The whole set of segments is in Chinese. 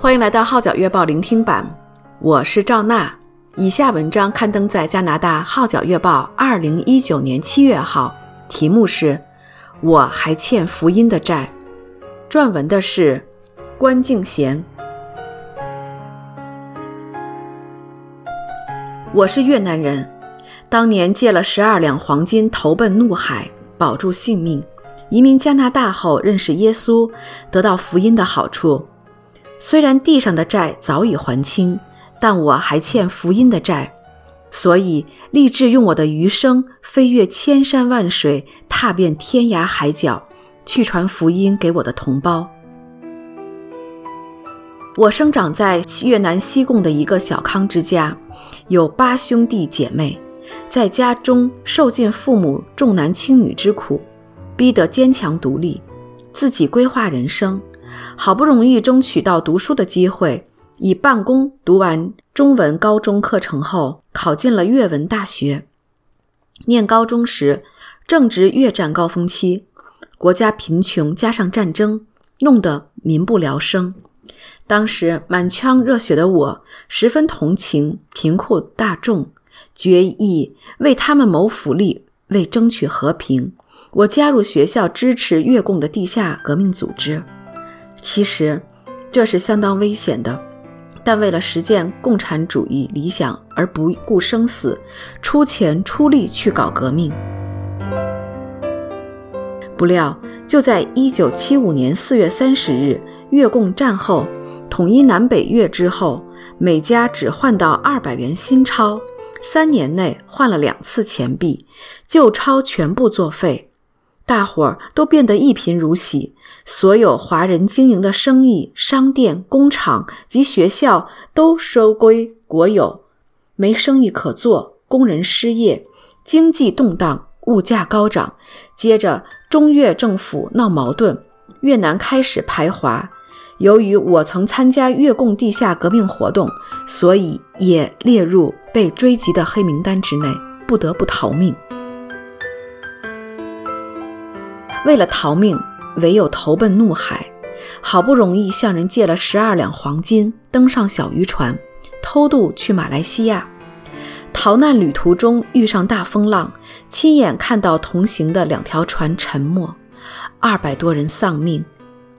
欢迎来到《号角月报》聆听版，我是赵娜。以下文章刊登在加拿大《号角月报》二零一九年七月号，题目是《我还欠福音的债》，撰文的是关敬贤。我是越南人，当年借了十二两黄金投奔怒海，保住性命。移民加拿大后，认识耶稣，得到福音的好处。虽然地上的债早已还清，但我还欠福音的债，所以立志用我的余生飞越千山万水，踏遍天涯海角，去传福音给我的同胞。我生长在越南西贡的一个小康之家，有八兄弟姐妹，在家中受尽父母重男轻女之苦，逼得坚强独立，自己规划人生。好不容易争取到读书的机会，以半工读完中文高中课程后，考进了越文大学。念高中时，正值越战高峰期，国家贫穷加上战争，弄得民不聊生。当时满腔热血的我，十分同情贫苦大众，决意为他们谋福利，为争取和平。我加入学校支持越共的地下革命组织。其实这是相当危险的，但为了实践共产主义理想而不顾生死，出钱出力去搞革命。不料就在一九七五年四月三十日，越共战后统一南北越之后，每家只换到二百元新钞，三年内换了两次钱币，旧钞全部作废。大伙儿都变得一贫如洗，所有华人经营的生意、商店、工厂及学校都收归国有，没生意可做，工人失业，经济动荡，物价高涨。接着，中越政府闹矛盾，越南开始排华。由于我曾参加越共地下革命活动，所以也列入被追击的黑名单之内，不得不逃命。为了逃命，唯有投奔怒海。好不容易向人借了十二两黄金，登上小渔船，偷渡去马来西亚。逃难旅途中遇上大风浪，亲眼看到同行的两条船沉没，二百多人丧命。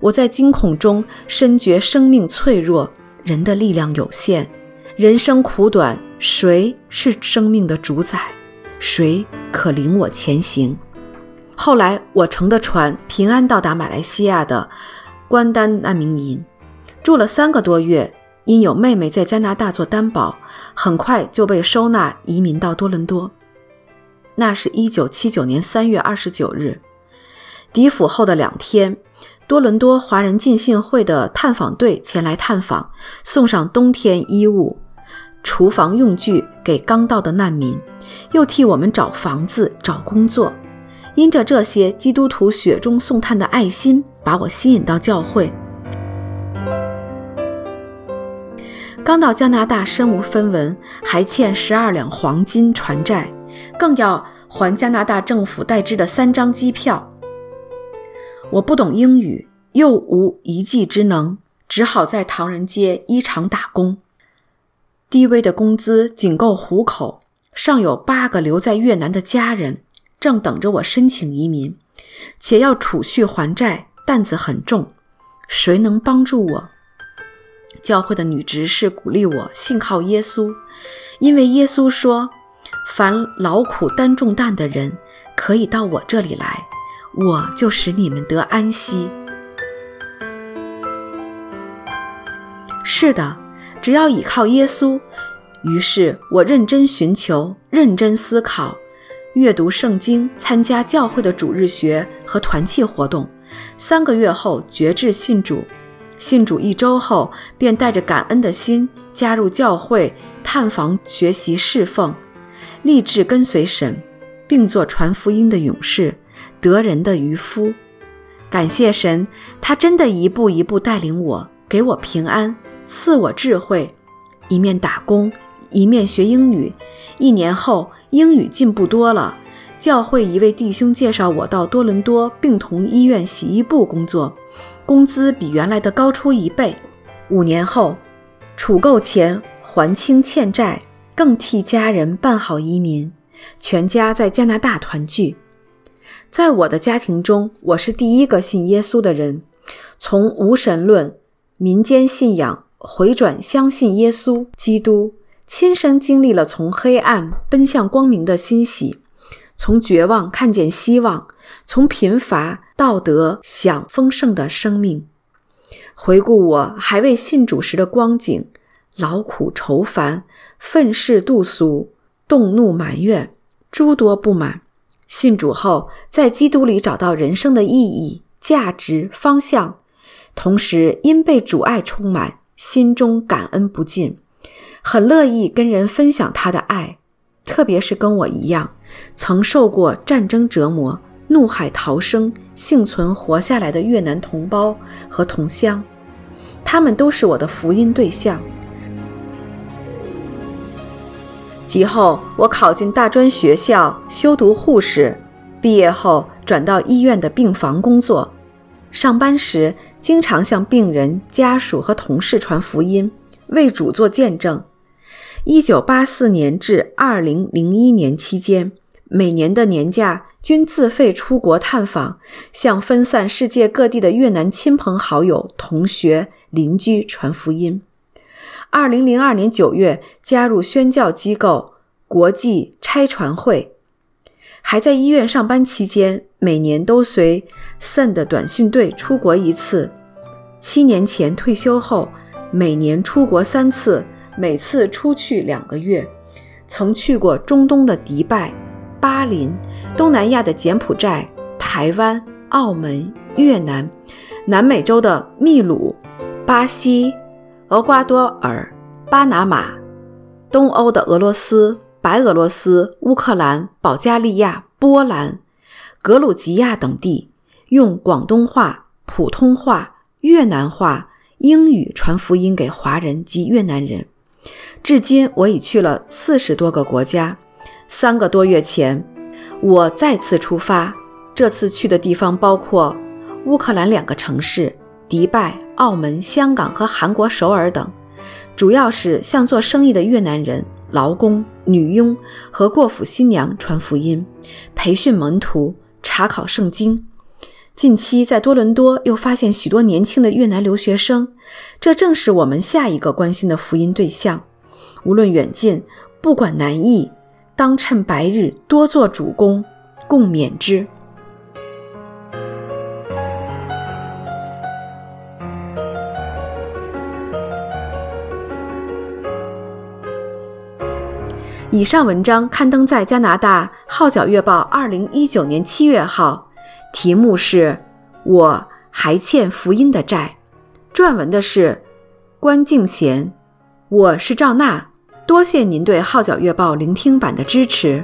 我在惊恐中深觉生命脆弱，人的力量有限，人生苦短，谁是生命的主宰？谁可领我前行？后来，我乘的船平安到达马来西亚的关丹难民营，住了三个多月。因有妹妹在加拿大做担保，很快就被收纳移民到多伦多。那是一九七九年三月二十九日，抵府后的两天，多伦多华人进信会的探访队前来探访，送上冬天衣物、厨房用具给刚到的难民，又替我们找房子、找工作。因着这些基督徒雪中送炭的爱心，把我吸引到教会。刚到加拿大，身无分文，还欠十二两黄金船债，更要还加拿大政府代支的三张机票。我不懂英语，又无一技之能，只好在唐人街衣厂打工。低微的工资仅够糊口，尚有八个留在越南的家人。正等着我申请移民，且要储蓄还债，担子很重，谁能帮助我？教会的女执事鼓励我信靠耶稣，因为耶稣说：“凡劳苦担重担的人，可以到我这里来，我就使你们得安息。”是的，只要倚靠耶稣。于是我认真寻求，认真思考。阅读圣经，参加教会的主日学和团契活动。三个月后，决志信主。信主一周后，便带着感恩的心加入教会，探访、学习、侍奉，立志跟随神，并做传福音的勇士，得人的渔夫。感谢神，他真的一步一步带领我，给我平安，赐我智慧，一面打工，一面学英语。一年后，英语进步多了，教会一位弟兄介绍我到多伦多病童医院洗衣部工作，工资比原来的高出一倍。五年后，储够钱还清欠债，更替家人办好移民，全家在加拿大团聚。在我的家庭中，我是第一个信耶稣的人，从无神论、民间信仰回转相信耶稣基督，亲身经历了从黑暗奔向光明的欣喜，从绝望看见希望，从贫乏到得享丰盛的生命。回顾我还未信主时的光景，劳苦愁烦，愤世嫉俗，动怒埋怨，诸多不满。信主后，在基督里找到人生的意义、价值、方向，同时因被主爱充满，心中感恩不尽，很乐意跟人分享他的爱，特别是跟我一样，曾受过战争折磨、怒海逃生、幸存活下来的越南同胞和同乡，他们都是我的福音对象。及后，我考进大专学校修读护士，毕业后转到医院的病房工作。上班时，经常向病人家属和同事传福音，为主做见证。一九八四年至二零零一年期间，每年的年假均自费出国探访，向分散世界各地的越南亲朋好友、同学、邻居传福音。二零零二年九月，加入宣教机构国际差传会。还在医院上班期间，每年都随 SEND 短讯队出国一次。七年前退休后，每年出国三次，每次出去两个月。曾去过中东的迪拜、巴林，东南亚的柬埔寨、台湾、澳门、越南，南美洲的秘鲁、巴西。厄瓜多尔、巴拿马、东欧的俄罗斯、白俄罗斯、乌克兰、保加利亚、波兰、格鲁吉亚等地，用广东话、普通话、越南话、英语传福音给华人及越南人。至今，我已去了四十多个国家。三个多月前，我再次出发，这次去的地方包括乌克兰两个城市。迪拜、澳门、香港和韩国首尔等，主要是向做生意的越南人、劳工、女佣和过府新娘传福音，培训门徒，查考圣经。近期在多伦多又发现许多年轻的越南留学生，这正是我们下一个关心的福音对象。无论远近，不管难易，当趁白日多做主工，共勉之。以上文章刊登在加拿大《号角月报》二零一九年七月号，题目是《我还欠福音的债》，撰文的是关敬贤。我是赵娜，多谢您对《号角月报》聆听版的支持。